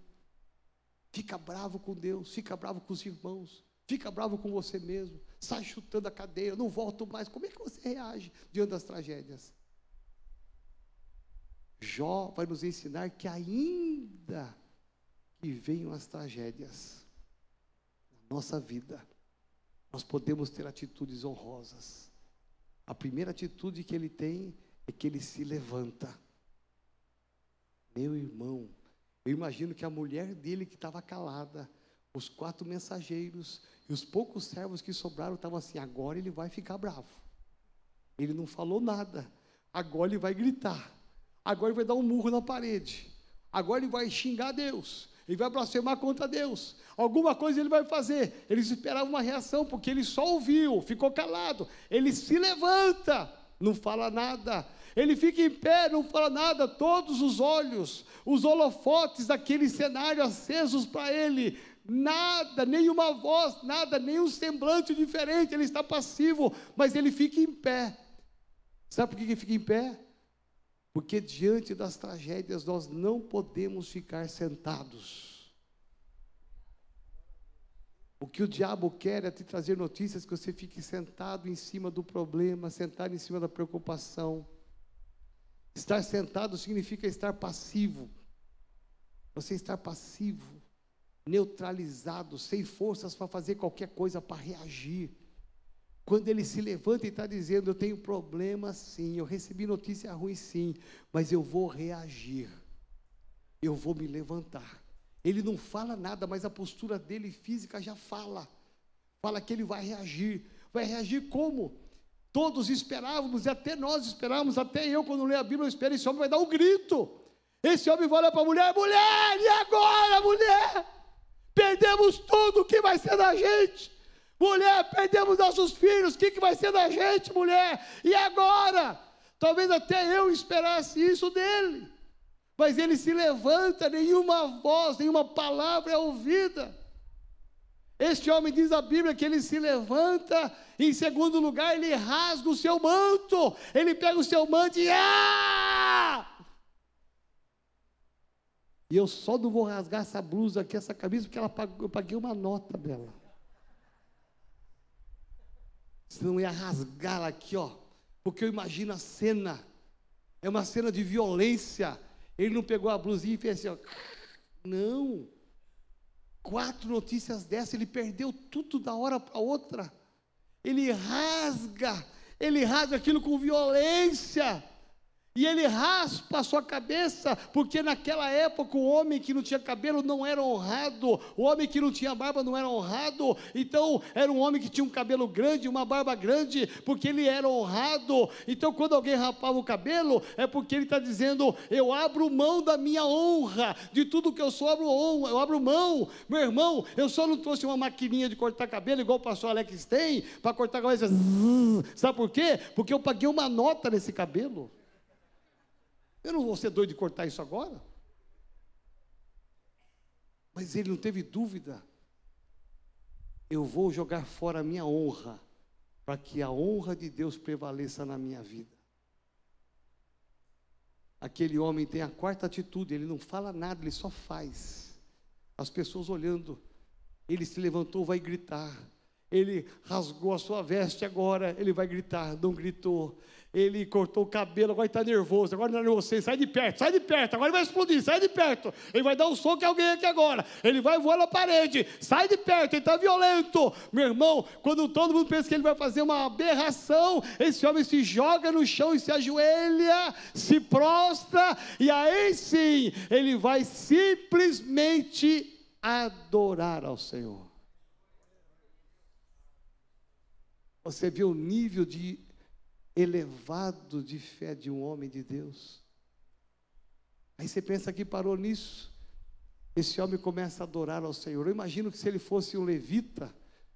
Fica bravo com Deus, fica bravo com os irmãos. fica bravo com você mesmo, sai chutando a cadeira, não volto mais. Como é que você reage diante das tragédias? Jó vai nos ensinar que ainda que venham as tragédias na nossa vida, nós podemos ter atitudes honrosas. A primeira atitude que ele tem é que ele se levanta. Meu irmão, eu imagino que a mulher dele que estava calada, os quatro mensageiros e os poucos servos que sobraram estavam assim: agora ele vai ficar bravo. Ele não falou nada. Agora ele vai gritar. Agora ele vai dar um murro na parede. Agora ele vai xingar Deus. Ele vai blasfemar contra Deus. Alguma coisa ele vai fazer. Eles esperavam uma reação, porque ele só ouviu, ficou calado. Ele se levanta, não fala nada. Ele fica em pé, não fala nada. Todos os olhos, os holofotes daquele cenário acesos para ele. Nada, nenhuma voz, nada, nenhum semblante diferente. Ele está passivo, mas ele fica em pé. Sabe por que ele fica em pé? Porque diante das tragédias nós não podemos ficar sentados. O que o diabo quer é te trazer notícias que você fique sentado em cima do problema, sentado em cima da preocupação. Estar sentado significa estar passivo. Você estar passivo, neutralizado, sem forças para fazer qualquer coisa para reagir. Quando ele se levanta e está dizendo: Eu tenho problema sim, eu recebi notícia ruim sim, mas eu vou reagir, eu vou me levantar. Ele não fala nada, mas a postura dele física já fala. Fala que ele vai reagir. Vai reagir como? Todos esperávamos, e até nós esperávamos, até eu, quando leio a Bíblia, eu espero, esse homem vai dar um grito. Esse homem vai olhar para a mulher, mulher, e agora, mulher? Perdemos tudo, o que vai ser da gente? Mulher, perdemos nossos filhos, o que, que vai ser da gente, mulher? E agora? Talvez até eu esperasse isso dele. Mas ele se levanta, nenhuma voz, nenhuma palavra é ouvida. Este homem diz a Bíblia que ele se levanta, em segundo lugar, ele rasga o seu manto, ele pega o seu manto e. Ah! E eu só não vou rasgar essa blusa aqui, essa camisa, porque ela, eu paguei uma nota dela senão ia rasgá-la aqui, ó. Porque eu imagino a cena, é uma cena de violência. Ele não pegou a blusinha e fez assim, ó. Não. Quatro notícias dessas, ele perdeu tudo da hora para outra. Ele rasga, ele rasga aquilo com violência. E ele raspa a sua cabeça, porque naquela época o homem que não tinha cabelo não era honrado, o homem que não tinha barba não era honrado, então era um homem que tinha um cabelo grande, uma barba grande, porque ele era honrado. Então quando alguém rapava o cabelo, é porque ele está dizendo: Eu abro mão da minha honra, de tudo que eu sou, abro, honra, eu abro mão. Meu irmão, eu só não trouxe uma maquininha de cortar cabelo, igual o pastor Alex tem, para cortar cabelo. Sabe por quê? Porque eu paguei uma nota nesse cabelo. Eu não vou ser doido de cortar isso agora. Mas ele não teve dúvida. Eu vou jogar fora a minha honra, para que a honra de Deus prevaleça na minha vida. Aquele homem tem a quarta atitude, ele não fala nada, ele só faz. As pessoas olhando, ele se levantou, vai gritar. Ele rasgou a sua veste agora, ele vai gritar, não gritou ele cortou o cabelo, agora está nervoso, agora não é nervoso, sai de perto, sai de perto, agora ele vai explodir, sai de perto, ele vai dar um soco em alguém aqui agora, ele vai voar na parede, sai de perto, ele está violento, meu irmão, quando todo mundo pensa que ele vai fazer uma aberração, esse homem se joga no chão e se ajoelha, se prostra, e aí sim, ele vai simplesmente adorar ao Senhor. Você viu o nível de elevado de fé de um homem de Deus. Aí você pensa que parou nisso. Esse homem começa a adorar ao Senhor. Eu imagino que se ele fosse um levita,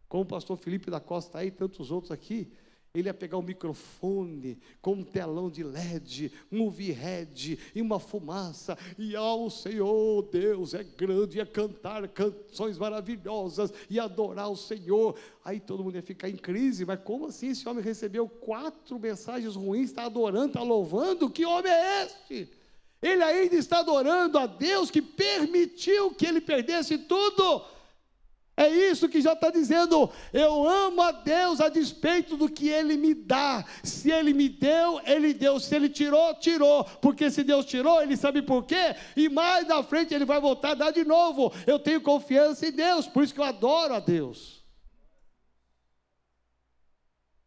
como o pastor Felipe da Costa aí e tantos outros aqui, ele ia pegar um microfone com um telão de LED, um overhead e uma fumaça, e ao Senhor, Deus é grande, ia cantar canções maravilhosas e adorar o Senhor. Aí todo mundo ia ficar em crise, mas como assim esse homem recebeu quatro mensagens ruins, está adorando, está louvando? Que homem é este? Ele ainda está adorando a Deus que permitiu que ele perdesse tudo. É isso que já está dizendo. Eu amo a Deus a despeito do que Ele me dá. Se Ele me deu, Ele deu. Se Ele tirou, tirou. Porque se Deus tirou, Ele sabe por quê. E mais na frente Ele vai voltar a dar de novo. Eu tenho confiança em Deus. Por isso que eu adoro a Deus.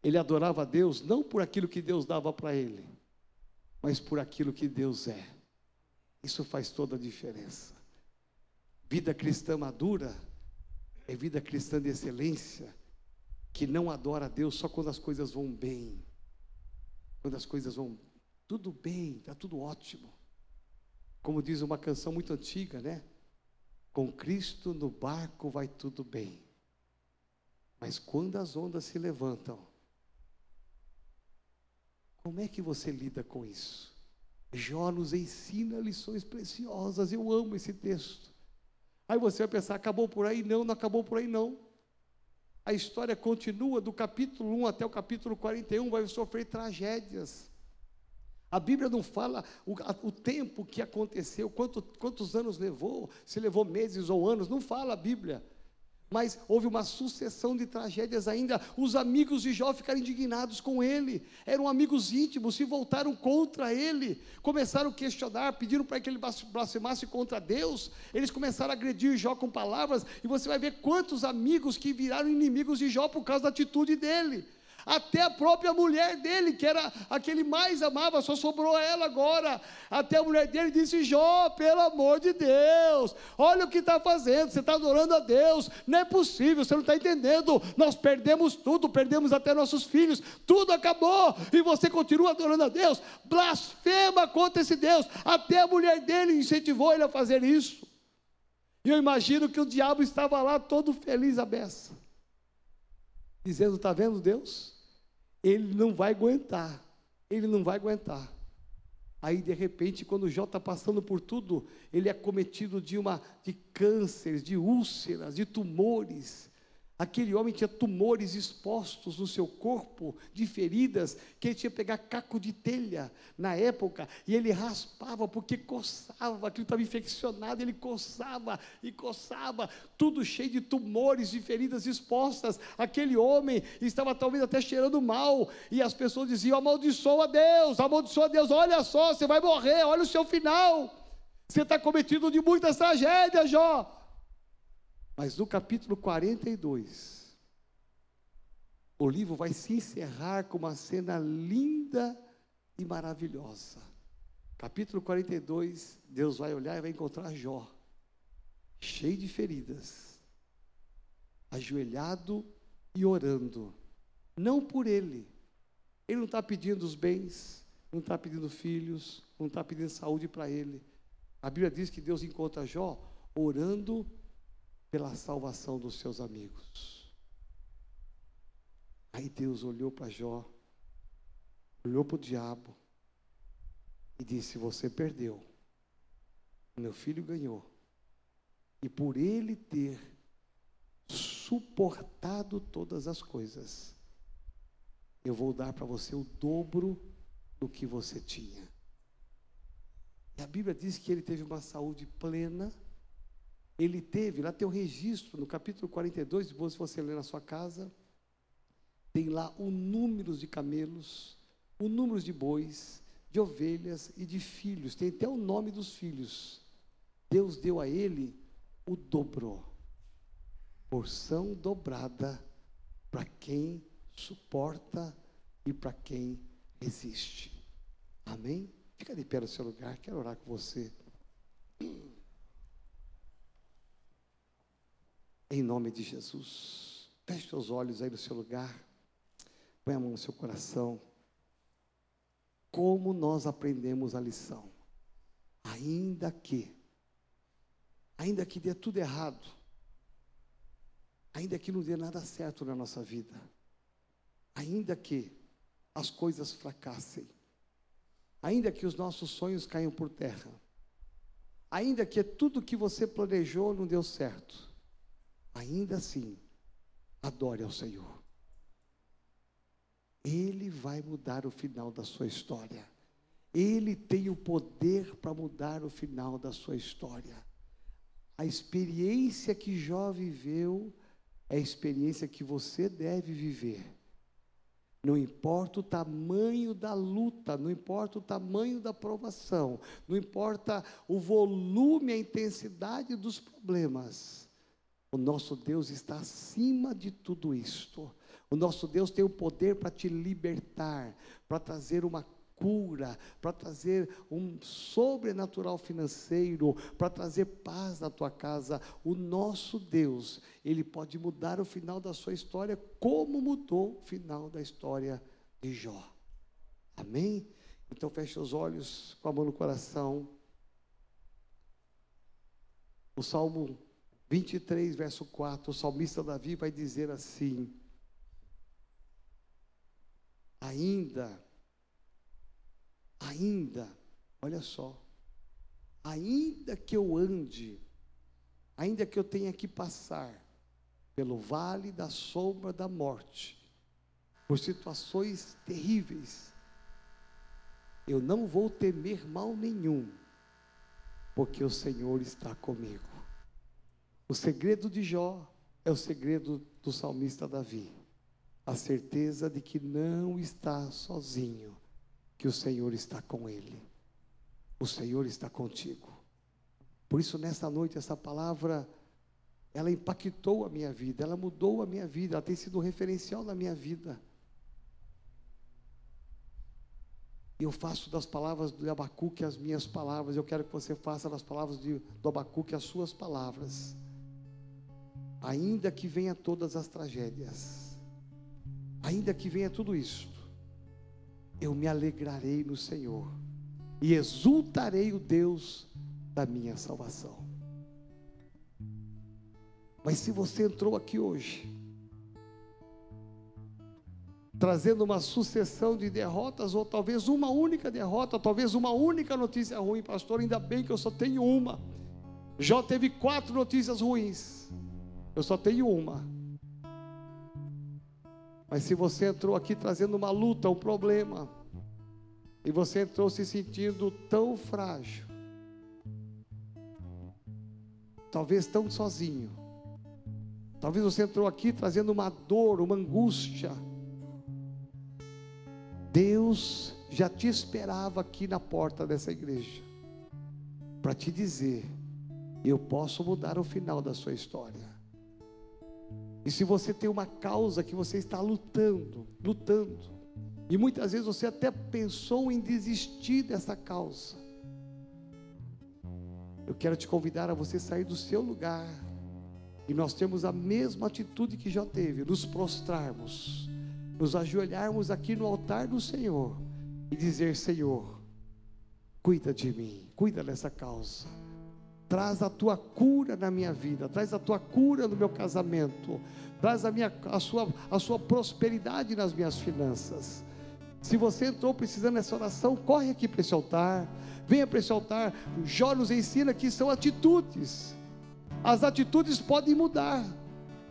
Ele adorava a Deus não por aquilo que Deus dava para ele, mas por aquilo que Deus é. Isso faz toda a diferença. Vida cristã madura é vida cristã de excelência, que não adora a Deus só quando as coisas vão bem, quando as coisas vão tudo bem, está tudo ótimo. Como diz uma canção muito antiga, né? Com Cristo no barco vai tudo bem. Mas quando as ondas se levantam, como é que você lida com isso? Jó nos ensina lições preciosas. Eu amo esse texto. Aí você vai pensar, acabou por aí? Não, não acabou por aí não. A história continua do capítulo 1 até o capítulo 41, vai sofrer tragédias. A Bíblia não fala o, o tempo que aconteceu, quanto, quantos anos levou, se levou meses ou anos, não fala a Bíblia. Mas houve uma sucessão de tragédias ainda. Os amigos de Jó ficaram indignados com ele. Eram amigos íntimos, se voltaram contra ele. Começaram a questionar, pediram para que ele blasfemasse contra Deus. Eles começaram a agredir Jó com palavras. E você vai ver quantos amigos que viraram inimigos de Jó por causa da atitude dele. Até a própria mulher dele, que era a que ele mais amava, só sobrou ela agora. Até a mulher dele disse: Jó, pelo amor de Deus, olha o que está fazendo, você está adorando a Deus, não é possível, você não está entendendo. Nós perdemos tudo, perdemos até nossos filhos, tudo acabou, e você continua adorando a Deus, blasfema contra esse Deus. Até a mulher dele incentivou ele a fazer isso. E eu imagino que o diabo estava lá todo feliz a beça dizendo: Está vendo Deus? Ele não vai aguentar, ele não vai aguentar. Aí, de repente, quando Jó está passando por tudo, ele é cometido de uma de cânceres, de úlceras, de tumores. Aquele homem tinha tumores expostos no seu corpo, de feridas, que ele tinha que pegar caco de telha na época, e ele raspava porque coçava, aquilo estava infeccionado, ele coçava e coçava, tudo cheio de tumores, de feridas expostas. Aquele homem estava talvez até cheirando mal, e as pessoas diziam: amaldiçoa Deus, amaldiçoa Deus, olha só, você vai morrer, olha o seu final. Você está cometido de muitas tragédias, Jó. Mas no capítulo 42, o livro vai se encerrar com uma cena linda e maravilhosa. Capítulo 42, Deus vai olhar e vai encontrar Jó, cheio de feridas, ajoelhado e orando, não por ele, ele não está pedindo os bens, não está pedindo filhos, não está pedindo saúde para ele. A Bíblia diz que Deus encontra Jó orando pela salvação dos seus amigos. Aí Deus olhou para Jó, olhou para o diabo e disse: Você perdeu, meu filho ganhou. E por ele ter suportado todas as coisas, eu vou dar para você o dobro do que você tinha. E a Bíblia diz que ele teve uma saúde plena ele teve, lá tem o registro, no capítulo 42, depois se você ler na sua casa, tem lá o número de camelos, o número de bois, de ovelhas e de filhos, tem até o nome dos filhos. Deus deu a ele o dobro, porção dobrada para quem suporta e para quem resiste. Amém? Fica de pé no seu lugar, quero orar com você. Em nome de Jesus. Feche seus olhos aí no seu lugar. Põe a mão no seu coração. Como nós aprendemos a lição? Ainda que, ainda que dê tudo errado, ainda que não dê nada certo na nossa vida, ainda que as coisas fracassem, ainda que os nossos sonhos caiam por terra, ainda que tudo que você planejou não deu certo, ainda assim, adore ao Senhor. Ele vai mudar o final da sua história. Ele tem o poder para mudar o final da sua história. A experiência que Jó viveu é a experiência que você deve viver. Não importa o tamanho da luta, não importa o tamanho da provação, não importa o volume, a intensidade dos problemas. O nosso Deus está acima de tudo isto. O nosso Deus tem o poder para te libertar, para trazer uma cura, para trazer um sobrenatural financeiro, para trazer paz na tua casa. O nosso Deus, ele pode mudar o final da sua história, como mudou o final da história de Jó. Amém? Então feche os olhos com a mão no coração. O Salmo 23, verso 4, o salmista Davi vai dizer assim: Ainda ainda, olha só, ainda que eu ande, ainda que eu tenha que passar pelo vale da sombra da morte, por situações terríveis, eu não vou temer mal nenhum, porque o Senhor está comigo. O segredo de Jó é o segredo do salmista Davi, a certeza de que não está sozinho que o Senhor está com ele. O Senhor está contigo. Por isso, nesta noite, essa palavra, ela impactou a minha vida, ela mudou a minha vida, ela tem sido um referencial na minha vida. Eu faço das palavras do Abacuque as minhas palavras, eu quero que você faça das palavras de, do Abacuque as suas palavras. Ainda que venha todas as tragédias, ainda que venha tudo isso, eu me alegrarei no Senhor e exultarei o Deus da minha salvação. Mas se você entrou aqui hoje, trazendo uma sucessão de derrotas, ou talvez uma única derrota, talvez uma única notícia ruim, pastor, ainda bem que eu só tenho uma. Jó teve quatro notícias ruins, eu só tenho uma. Mas se você entrou aqui trazendo uma luta, um problema, e você entrou se sentindo tão frágil, talvez tão sozinho, talvez você entrou aqui trazendo uma dor, uma angústia, Deus já te esperava aqui na porta dessa igreja, para te dizer: eu posso mudar o final da sua história. E se você tem uma causa que você está lutando, lutando, e muitas vezes você até pensou em desistir dessa causa, eu quero te convidar a você sair do seu lugar, e nós temos a mesma atitude que já teve, nos prostrarmos, nos ajoelharmos aqui no altar do Senhor e dizer: Senhor, cuida de mim, cuida dessa causa traz a tua cura na minha vida, traz a tua cura no meu casamento, traz a, minha, a, sua, a sua prosperidade nas minhas finanças. Se você entrou precisando dessa oração, corre aqui para esse altar, venha para esse altar. Jó nos ensina que são atitudes, as atitudes podem mudar.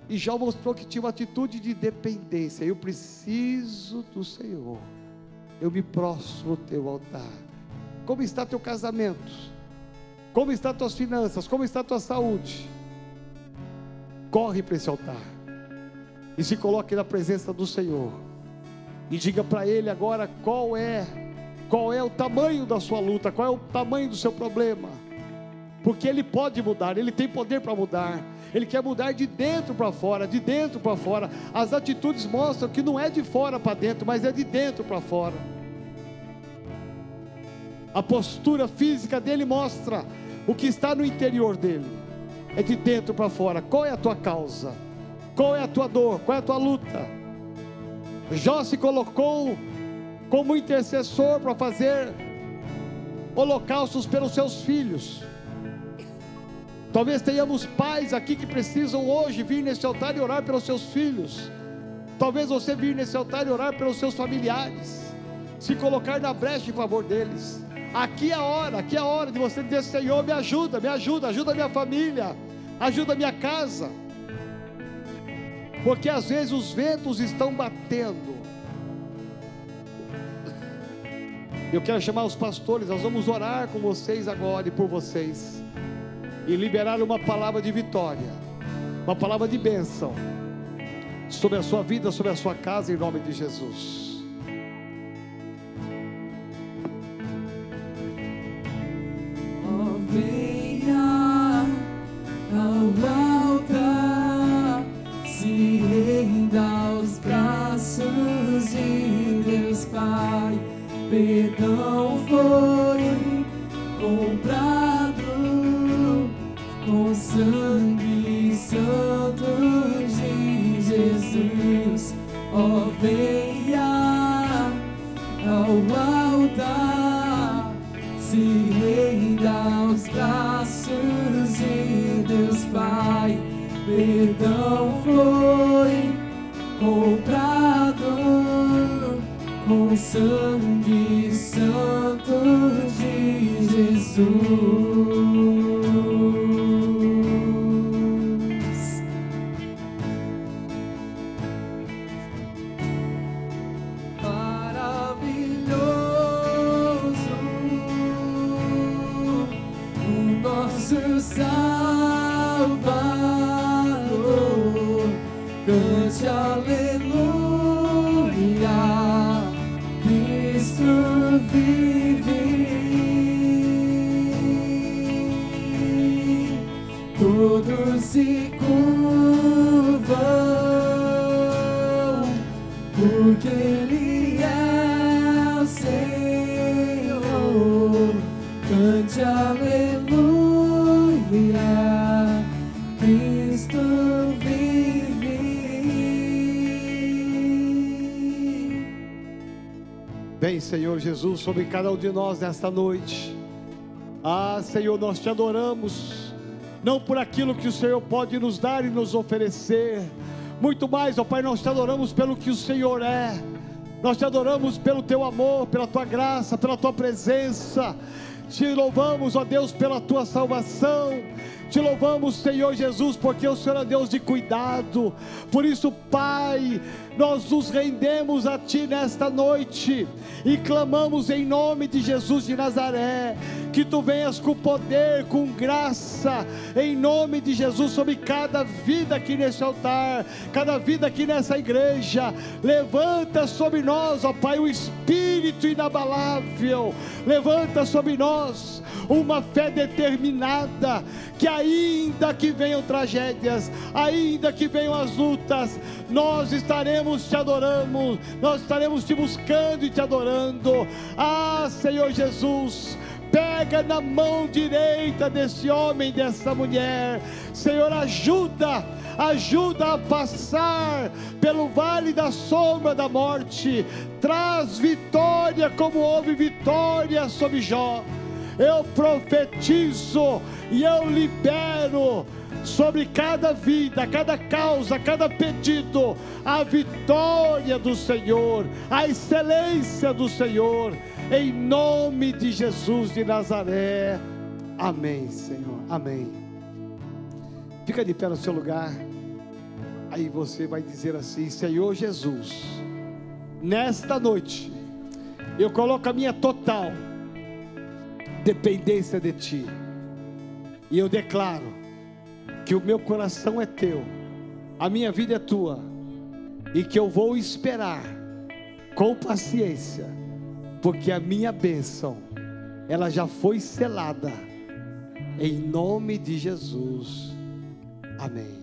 E Jó mostrou que tinha uma atitude de dependência. Eu preciso do Senhor. Eu me prostro no teu altar. Como está teu casamento? Como estão tuas finanças? Como está tua saúde? Corre para esse altar. E se coloque na presença do Senhor. E diga para Ele agora qual é, qual é o tamanho da sua luta, qual é o tamanho do seu problema. Porque Ele pode mudar, Ele tem poder para mudar. Ele quer mudar de dentro para fora, de dentro para fora. As atitudes mostram que não é de fora para dentro, mas é de dentro para fora. A postura física dele mostra o que está no interior dele. É de dentro para fora. Qual é a tua causa? Qual é a tua dor? Qual é a tua luta? Jó se colocou como intercessor para fazer holocaustos pelos seus filhos. Talvez tenhamos pais aqui que precisam hoje vir nesse altar e orar pelos seus filhos. Talvez você vir nesse altar e orar pelos seus familiares. Se colocar na brecha em favor deles. Aqui é a hora, aqui é a hora de você dizer: Senhor, me ajuda, me ajuda, ajuda a minha família, ajuda a minha casa. Porque às vezes os ventos estão batendo. Eu quero chamar os pastores, nós vamos orar com vocês agora e por vocês. E liberar uma palavra de vitória, uma palavra de bênção, sobre a sua vida, sobre a sua casa, em nome de Jesus. Venha ao altar, se renda aos braços de Deus Pai. Perdão foi comprado com sangue santo de Jesus. Ó, venha ao altar, se renda aos braços de Deus Pai. Perdão foi comprado com sangue santo de Jesus. Senhor Jesus, sobre cada um de nós nesta noite. Ah, Senhor, nós te adoramos, não por aquilo que o Senhor pode nos dar e nos oferecer, muito mais, ó Pai, nós te adoramos pelo que o Senhor é, nós te adoramos pelo teu amor, pela tua graça, pela tua presença, te louvamos, ó Deus, pela tua salvação, te louvamos, Senhor Jesus, porque o Senhor é Deus de cuidado. Por isso, Pai, nós nos rendemos a Ti nesta noite e clamamos em nome de Jesus de Nazaré, que Tu venhas com poder, com graça, em nome de Jesus, sobre cada vida aqui nesse altar, cada vida aqui nessa igreja. Levanta sobre nós, ó Pai, o Espírito inabalável, levanta sobre nós uma fé determinada, que ainda que venham tragédias, ainda que venham as lutas, nós estaremos te adorando, nós estaremos te buscando e te adorando. Ah, Senhor Jesus, pega na mão direita desse homem, dessa mulher, Senhor, ajuda, ajuda a passar pelo vale da sombra da morte, traz vitória como houve vitória sobre Jó. Eu profetizo e eu libero sobre cada vida, cada causa, cada pedido, a vitória do Senhor, a excelência do Senhor, em nome de Jesus de Nazaré. Amém, Senhor. Amém. Fica de pé no seu lugar. Aí você vai dizer assim: Senhor Jesus, nesta noite, eu coloco a minha total dependência de Ti. E eu declaro que o meu coração é Teu, a minha vida é Tua, e que eu vou esperar com paciência, porque a minha bênção, ela já foi selada, em nome de Jesus. Amém.